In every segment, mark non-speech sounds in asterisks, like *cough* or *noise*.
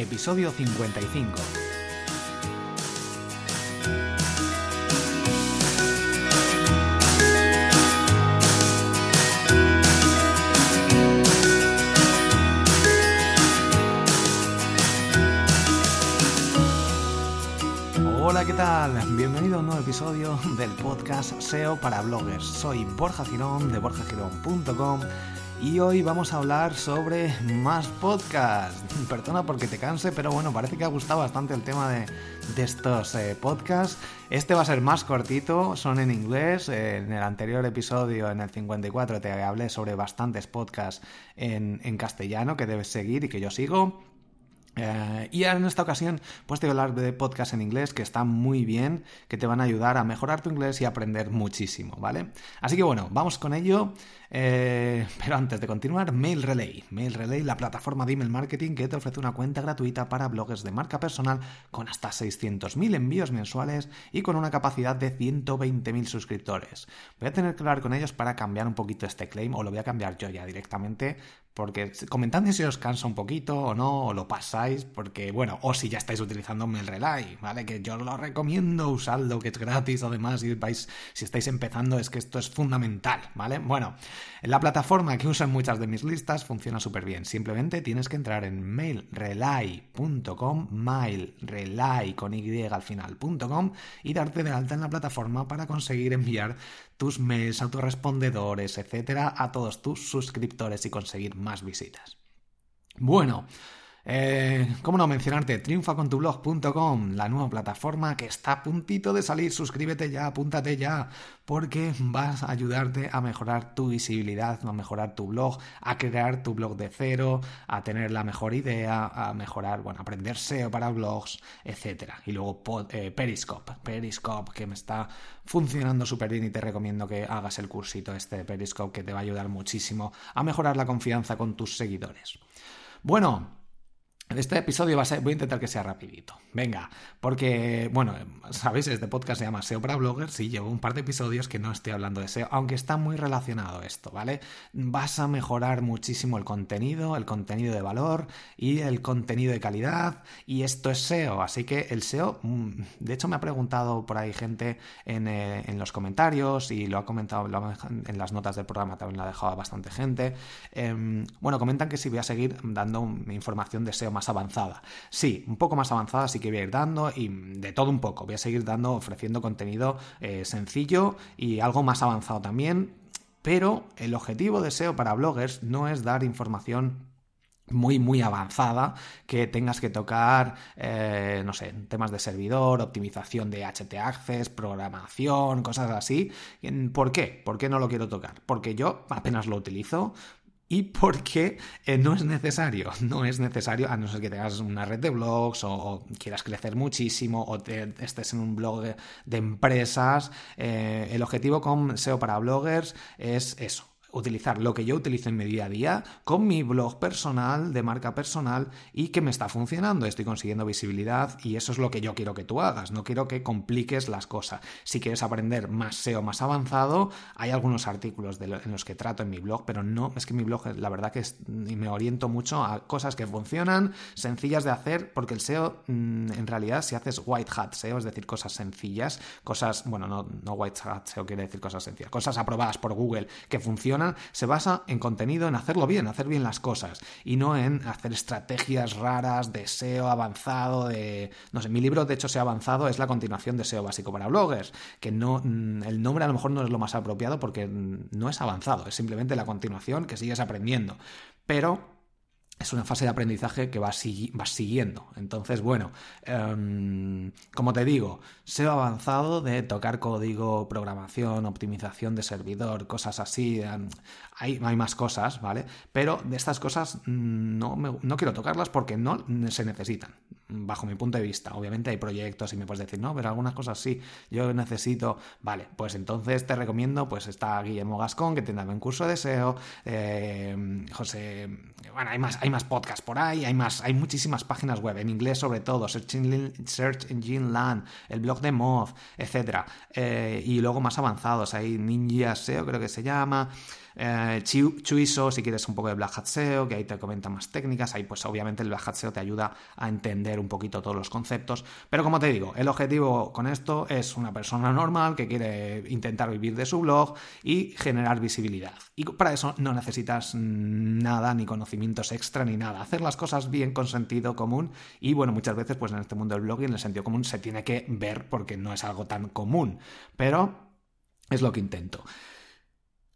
episodio 55. Hola, ¿qué tal? Bienvenido a un nuevo episodio del podcast SEO para bloggers. Soy Borja Girón de borjagirón.com y hoy vamos a hablar sobre más podcast. *laughs* Perdona porque te canse, pero bueno, parece que ha gustado bastante el tema de, estos eh, podcasts. Este va a ser más cortito, son en inglés. en el anterior episodio, en el 54, te hablé sobre bastantes podcasts en, en castellano que debes seguir y que yo sigo. Eh, y en esta ocasión, pues te voy a hablar de podcast en inglés que están muy bien, que te van a ayudar a mejorar tu inglés y aprender muchísimo, ¿vale? Así que bueno, vamos con ello. Eh, pero antes de continuar, Mail Relay. Mail Relay, la plataforma de email marketing que te ofrece una cuenta gratuita para blogs de marca personal con hasta 600.000 envíos mensuales y con una capacidad de 120.000 suscriptores. Voy a tener que hablar con ellos para cambiar un poquito este claim o lo voy a cambiar yo ya directamente porque comentadme si os cansa un poquito o no, o lo pasáis, porque bueno, o si ya estáis utilizando MailRelay, ¿vale? Que yo lo recomiendo, usadlo, que es gratis, además, y vais, si estáis empezando, es que esto es fundamental, ¿vale? Bueno, la plataforma que usan muchas de mis listas funciona súper bien. Simplemente tienes que entrar en mailrelay.com, mailrelay con y al final.com y darte de alta en la plataforma para conseguir enviar tus mails, autorrespondedores, etcétera, a todos tus suscriptores y conseguir más visitas. Bueno, eh, ¿Cómo no mencionarte? triunfacontublog.com, la nueva plataforma que está a puntito de salir. Suscríbete ya, apúntate ya, porque vas a ayudarte a mejorar tu visibilidad, a mejorar tu blog, a crear tu blog de cero, a tener la mejor idea, a mejorar, bueno, aprender SEO para blogs, etcétera. Y luego eh, Periscope, Periscope que me está funcionando súper bien y te recomiendo que hagas el cursito este de Periscope que te va a ayudar muchísimo a mejorar la confianza con tus seguidores. Bueno, este episodio voy a intentar que sea rapidito. Venga, porque, bueno, sabéis, este podcast se llama SEO para bloggers y llevo un par de episodios que no estoy hablando de SEO, aunque está muy relacionado esto, ¿vale? Vas a mejorar muchísimo el contenido, el contenido de valor y el contenido de calidad y esto es SEO, así que el SEO, mm, de hecho me ha preguntado por ahí gente en, eh, los comentarios y lo ha comentado en las notas del programa, también lo ha dejado bastante gente. Em, bueno, comentan que si voy a seguir dando información de SEO más avanzada. Sí, un poco más avanzada sí que voy a ir dando y de todo un poco. Voy a seguir dando, ofreciendo contenido eh, sencillo y algo más avanzado también. Pero el objetivo de SEO para bloggers no es dar información muy, muy avanzada que tengas que tocar, eh, no sé, temas de servidor, optimización de HT Access, programación, cosas así. ¿Por qué? ¿Por qué no lo quiero tocar? Porque yo apenas lo utilizo, y porque eh, no es necesario, *laughs* no es necesario, a no ser que tengas una red de blogs o, quieras crecer muchísimo o estés en un blog de, empresas. Eh, el objetivo con SEO para bloggers es eso, utilizar lo que yo utilizo en mi día a día con mi blog personal, de marca personal y que me está funcionando. Estoy consiguiendo visibilidad y eso es lo que yo quiero que tú hagas. No quiero que compliques las cosas. Si quieres aprender más SEO más avanzado, hay algunos artículos en los que trato en mi blog, pero no, es que mi blog, la verdad que me oriento mucho a cosas que funcionan, sencillas de hacer, porque el SEO mm, en realidad si haces white hat SEO, es decir, cosas sencillas, cosas, bueno, no, no white hat SEO quiere decir cosas sencillas, cosas aprobadas por Google que funcionan se basa en contenido, en hacerlo bien, hacer bien las cosas y no en hacer estrategias raras de SEO avanzado, de... No sé, mi libro de hecho SEO avanzado es la continuación de SEO básico para bloggers, que no, mm, el nombre a lo mejor no es lo más apropiado porque mm, no es avanzado, es simplemente la continuación que sigues aprendiendo. Pero es una fase de aprendizaje que vas, siguiendo. Entonces, bueno, em, como te digo, SEO avanzado de tocar código, programación, optimización de servidor, cosas así. Em, hay, más cosas, ¿vale? Pero de estas cosas mm, no, no quiero tocarlas porque no se necesitan, bajo mi punto de vista. Obviamente hay proyectos y me puedes decir, no, pero algunas cosas sí, yo necesito. Vale, pues entonces te recomiendo, pues está Guillermo Gascón, que tiene un curso de SEO, em, José, bueno, hay más, hay más podcasts por ahí, hay más, hay muchísimas páginas web, en inglés sobre todo, Search Engine, Search Engine Land, el blog de Moz, etc. Eh, y luego más avanzados, hay Ninja SEO creo que se llama, eh, Chuiso, si quieres un poco de Black Hat que ahí te comenta más técnicas. Ahí, pues obviamente el Black Hat SEO te ayuda a entender un poquito todos los conceptos. Pero como te digo, el objetivo con esto es una persona normal que quiere intentar vivir de su blog y generar visibilidad. Y para eso no necesitas nada, ni conocimientos extra, ni nada. Hacer las cosas bien con sentido común. Y bueno, muchas veces, pues en este mundo del blog en el sentido común se tiene que ver porque no es algo tan común. Pero es lo que intento.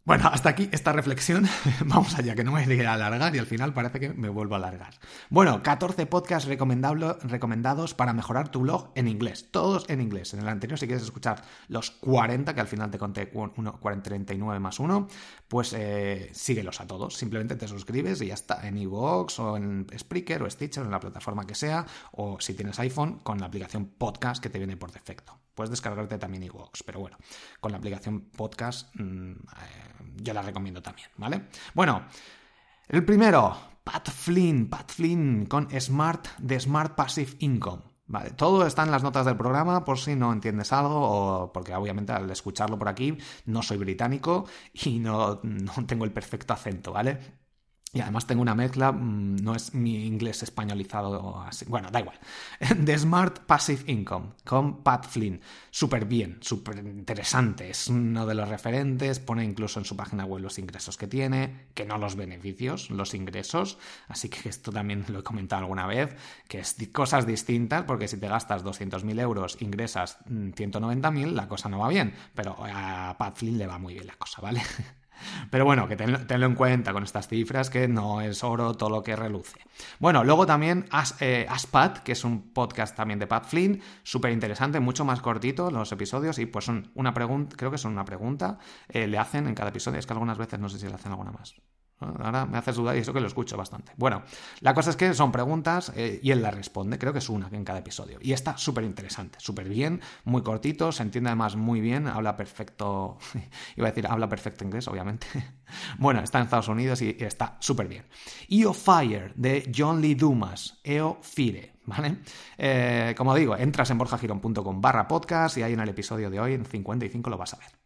Bueno, hasta aquí esta reflexión. *laughs* Vamos allá, que no me voy a alargar y al final parece que me vuelvo a alargar. Bueno, 14 podcasts recomendados para mejorar tu blog en inglés. Todos en inglés. En el anterior, si quieres escuchar los 40, que al final te conté 39 más 1, pues eh, síguelos a todos. Simplemente te suscribes y ya está. En iVoox o en Spreaker o Stitcher, en la plataforma que sea. O si tienes iPhone, con la aplicación podcast que te viene por defecto. Puedes descargarte también iVoox, pero bueno, con la aplicación podcast mm, eh, yo la recomiendo también, ¿vale? Bueno, el primero, Pat Flynn, Pat Flynn con Smart de Smart Passive Income. Vale, todo está en las notas del programa por si no entiendes algo o porque obviamente al escucharlo por aquí no soy británico y no, no tengo el perfecto acento, ¿vale? Y además tengo una mezcla, mm, no es mi inglés españolizado así. Bueno, da igual. *laughs* The Smart Passive Income con Pat Flynn. Súper bien, súper interesante. Es uno de los referentes. Pone incluso en su página web los ingresos que tiene, que no los beneficios, los ingresos. Así que esto también lo he comentado alguna vez, que es cosas distintas, porque si te gastas 200.000 euros, ingresas 190.000, mm, la cosa no va bien. Pero a Pat Flynn le va muy bien la cosa, ¿vale? *laughs* Pero bueno, que tenlo, en cuenta con estas cifras, que no es oro todo lo que reluce. Bueno, luego también As, eh, Aspat, que es un podcast también de Pat Flynn, súper interesante, mucho más cortito los episodios y pues son una pregunta, creo que son una pregunta, eh, le hacen en cada episodio, es que algunas veces no sé si le hacen alguna más. Ahora me haces dudar y eso que lo escucho bastante. Bueno, la cosa es que son preguntas eh, y él las responde, creo que es una en cada episodio. Y está súper interesante, súper bien, muy cortito, se entiende además muy bien, habla perfecto, *laughs* iba a decir, habla perfecto inglés, obviamente. *laughs* bueno, está en Estados Unidos y, está súper bien. EO Fire de John Lee Dumas, EO Fire. ¿Vale? Eh, como digo, entras en borjagirón.com barra podcast y ahí en el episodio de hoy, en 55, lo vas a ver.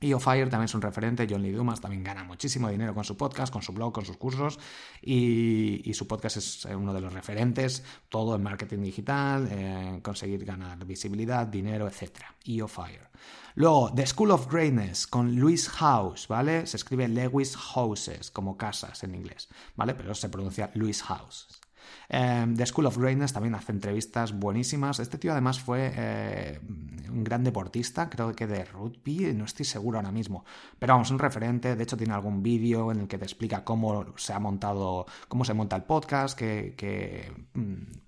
Y Fire también es un referente, John Lee Dumas también gana muchísimo dinero con su podcast, con su blog, con sus cursos y, su podcast es eh, uno de los referentes, todo en marketing digital, en conseguir ganar visibilidad, dinero, etc. EO Fire. Luego, The School of Greatness con Louis House, ¿vale? Se escribe Lewis Houses, como casas en inglés, ¿vale? Pero se pronuncia Louis House. The em, School of Greatness también hace entrevistas buenísimas. Este tío además fue eh, un gran deportista, creo que de rugby, no estoy seguro ahora mismo. Pero vamos, un referente, de hecho tiene algún vídeo en el que te explica cómo se ha montado, cómo se monta el podcast, que, mm,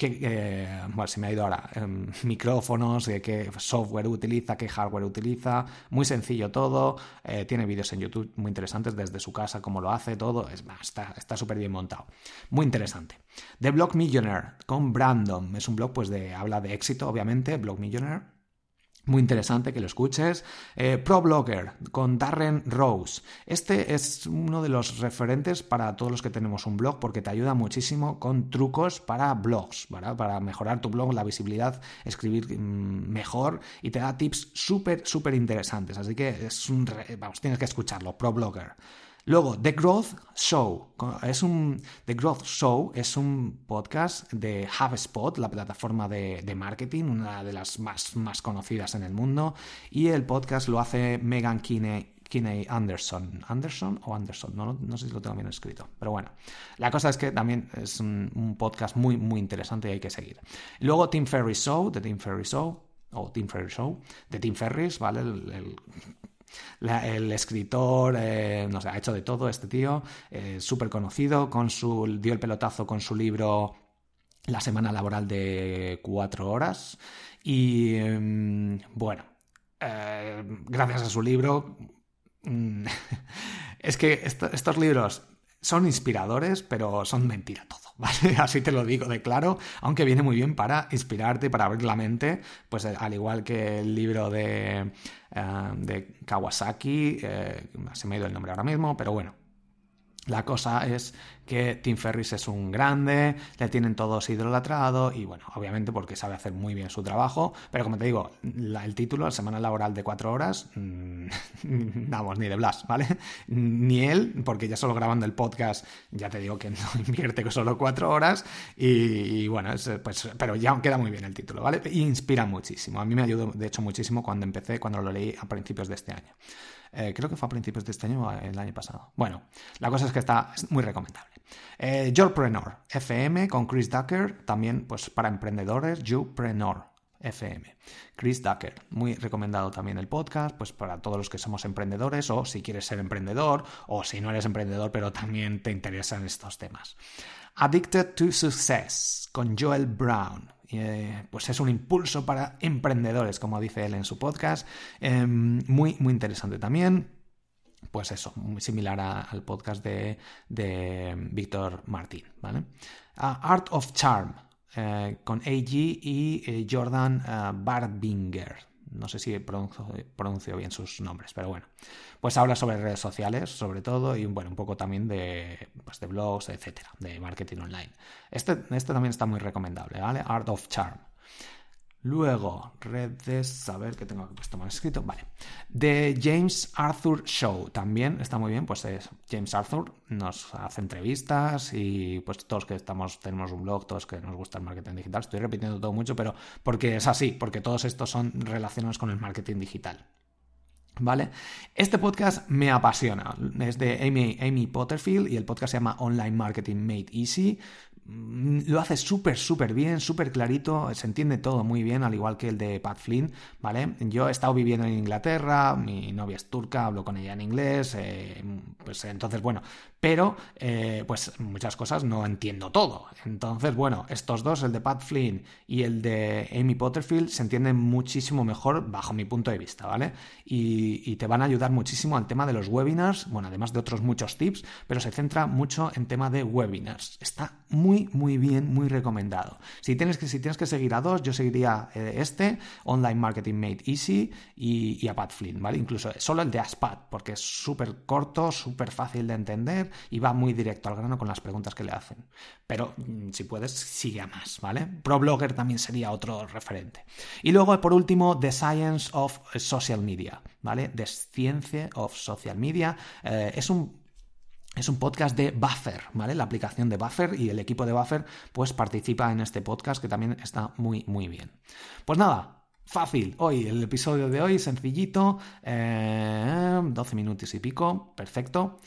qué, eh, bueno, se me ha ido ahora, em, micrófonos, de qué software utiliza, qué hardware utiliza, muy sencillo todo, eh, tiene vídeos en YouTube muy interesantes desde su casa, cómo lo hace, todo, es, está súper bien montado, muy interesante. The Blog Millionaire con Brandon, es un blog pues de, habla de éxito, obviamente, Blog Millionaire, muy interesante que lo escuches. Eh, Pro Blogger con Darren Rose. Este es uno de los referentes para todos los que tenemos un blog porque te ayuda muchísimo con trucos para blogs, para mejorar tu blog, la visibilidad, escribir mm, mejor y te da tips súper, súper interesantes. Así que es un, vamos, tienes que escucharlo. Pro Blogger. Luego, The Growth Show. Es un, The Growth Show es un podcast de HubSpot, la plataforma de, marketing, una de las más, más conocidas en el mundo. Y el podcast lo hace Megan Kinney, Anderson. ¿Anderson o Anderson? No, sé si lo tengo bien escrito. Pero bueno, la cosa es que también es un, podcast muy, muy interesante y hay que seguir. Luego Tim Ferriss Show, The Tim Ferriss Show, o Tim Ferriss Show, de Tim Ferriss, ¿vale? Escritor, eh, no sé, ha hecho de todo este tío, eh, súper conocido, con su, dio el pelotazo con su libro La semana laboral de cuatro horas. Y em, bueno, eh, gracias a su libro, mm, *laughs* es que estos libros son inspiradores, pero son mentira todo. *laughs* Así te lo digo de claro, aunque viene muy bien para inspirarte, para abrir la mente, pues eh, al igual que el libro de, eh, de Kawasaki, eh, se me ha ido el nombre ahora mismo, pero bueno, La cosa es que Tim Ferris es un grande, le tienen todos idolatrado y bueno, obviamente porque sabe hacer muy bien su trabajo, pero como te digo, el título, la semana laboral de cuatro horas, mmm, *laughs* vamos, ni de Blas, ¿vale? Ni él, porque ya solo grabando el podcast, ya te digo que no *laughs* invierte solo cuatro horas y, bueno, pues, pero ya queda muy bien el título, ¿vale? Inspira muchísimo, a mí me ayudó de hecho muchísimo cuando empecé, cuando lo leí a principios de este año. Eh, creo que fue a principios de este año o el año pasado. Bueno, la cosa es que está muy recomendable. Eh, FM con Chris Ducker, también pues para emprendedores, Yourpreneur FM. Chris Ducker, muy recomendado también el podcast, pues para todos los que somos emprendedores o si quieres ser emprendedor o si no eres emprendedor pero también te interesan estos temas. Addicted to Success con Joel Brown. Eh, pues es un impulso para emprendedores, como dice él en su podcast. Em, muy, muy interesante también. Pues eso, muy similar al podcast de, Víctor Martín, ¿vale? Art of Charm, eh, con AG y eh, Jordan Barbinger. No sé si pronuncio, bien sus nombres, pero bueno. Pues habla sobre redes sociales, sobre todo, y bueno, un poco también de, pues de blogs, etcétera, de marketing online. Este, este también está muy recomendable, ¿vale? Art of Charm. Luego, redes, a ver qué tengo aquí puesto más escrito. Vale. The James Arthur Show también está muy bien. Pues es James Arthur, nos hace entrevistas y pues todos que estamos, tenemos un blog, todos que nos gusta el marketing digital. Estoy repitiendo todo mucho, pero porque es así, porque todos estos son relacionados con el marketing digital. ¿Vale? Este podcast me apasiona. Es de Amy, Amy Potterfield y el podcast se llama Online Marketing Made Easy. Mm, lo hace súper, súper bien, súper clarito, se entiende todo muy bien, al igual que el de Pat Flynn, ¿vale? Yo he estado viviendo en Inglaterra, mi novia es turca, hablo con ella en inglés, eh, pues entonces, bueno, pero eh, pues muchas cosas no entiendo todo. Entonces, bueno, estos dos, el de Pat Flynn y el de Amy Potterfield, se entienden muchísimo mejor bajo mi punto de vista, ¿vale? Y, y te van a ayudar muchísimo al tema de los webinars, bueno, además de otros muchos tips, pero se centra mucho en tema de webinars. Está muy muy, bien, muy recomendado. Si tienes que, si tienes que seguir a dos, yo seguiría eh, este, Online Marketing Made Easy y, a Pat Flynn, ¿vale? Incluso solo el de Aspat, porque es súper corto, súper fácil de entender y va muy directo al grano con las preguntas que le hacen. Pero mm, si puedes, sigue a más, ¿vale? ProBlogger también sería otro referente. Y luego, por último, The Science of Social Media, ¿vale? The Science of Social Media. Eh, es un es un podcast de Buffer, ¿vale? La aplicación de Buffer y el equipo de Buffer pues participa en este podcast que también está muy, muy bien. Pues nada, fácil. Hoy, el episodio de hoy, sencillito, 12 eh, minutos y pico, perfecto.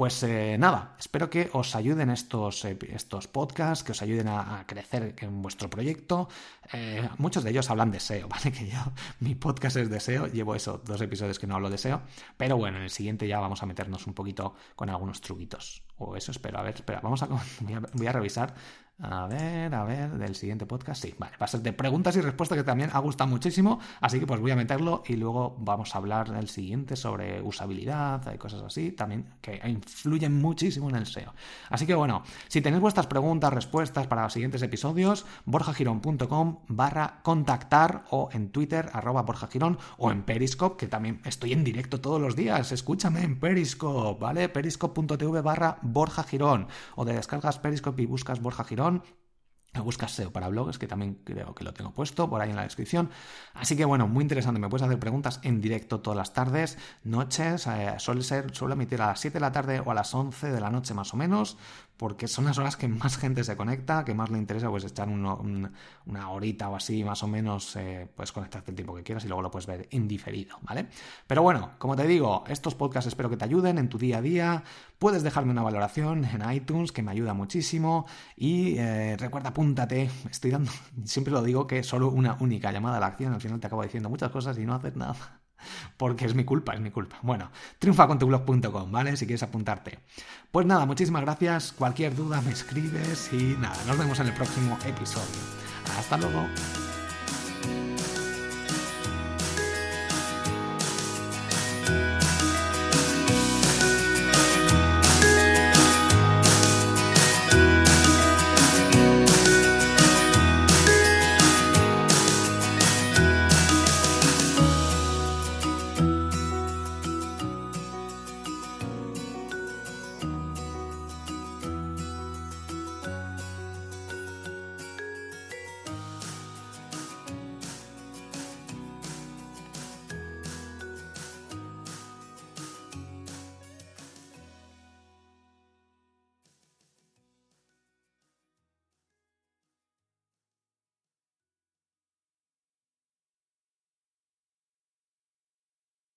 Pues eh, nada, espero que os ayuden estos, eh, estos podcasts, que os ayuden a, crecer en vuestro proyecto. Eh, muchos de ellos hablan de SEO, *laughs* ¿vale? Que yo, mi podcast es de SEO, llevo eso, dos episodios que no hablo de SEO, pero bueno, en el siguiente ya vamos a meternos un poquito con algunos truquitos. O eso espero, a ver, espera, vamos a, *laughs* voy a revisar a ver, a ver, del siguiente podcast. Sí, vale, va a ser de preguntas y respuestas que también ha gustado muchísimo. Así que pues voy a meterlo y luego vamos a hablar del siguiente sobre usabilidad y cosas así, también que influyen muchísimo en el SEO. Así que bueno, si tenéis vuestras preguntas, respuestas para los siguientes episodios, borjagirón.com barra contactar o en Twitter arroba borjagirón o en Periscope, que también estoy en directo todos los días. Escúchame en Periscope, ¿vale? Periscope.tv barra borjagirón o de descargas Periscope y buscas Borja Girón buscas SEO para blogs, que también creo que lo tengo puesto por ahí en la descripción. Así que bueno, muy interesante. Me puedes hacer preguntas en directo todas las tardes, noches. Eh, suele ser, suelo emitir a las 7 de la tarde o a las 11 de la noche más o menos porque son las horas que más gente se conecta, que más le interesa pues echar una horita o así más o menos, eh, puedes conectarte el tiempo que quieras y luego lo puedes ver indiferido, ¿vale? Pero bueno, como te digo, estos podcasts espero que te ayuden en tu día a día, puedes dejarme una valoración en iTunes que me ayuda muchísimo y eh, recuerda, apúntate, estoy dando, *laughs* siempre lo digo que solo una única llamada a la acción, al final te acabo diciendo muchas cosas y no haces nada *laughs* porque es mi culpa, es mi culpa. Bueno, triunfacontublog.com, ¿vale? Si quieres apuntarte. Pues nada, muchísimas gracias. Cualquier duda me escribes y nada, nos vemos en el próximo episodio. Hasta luego.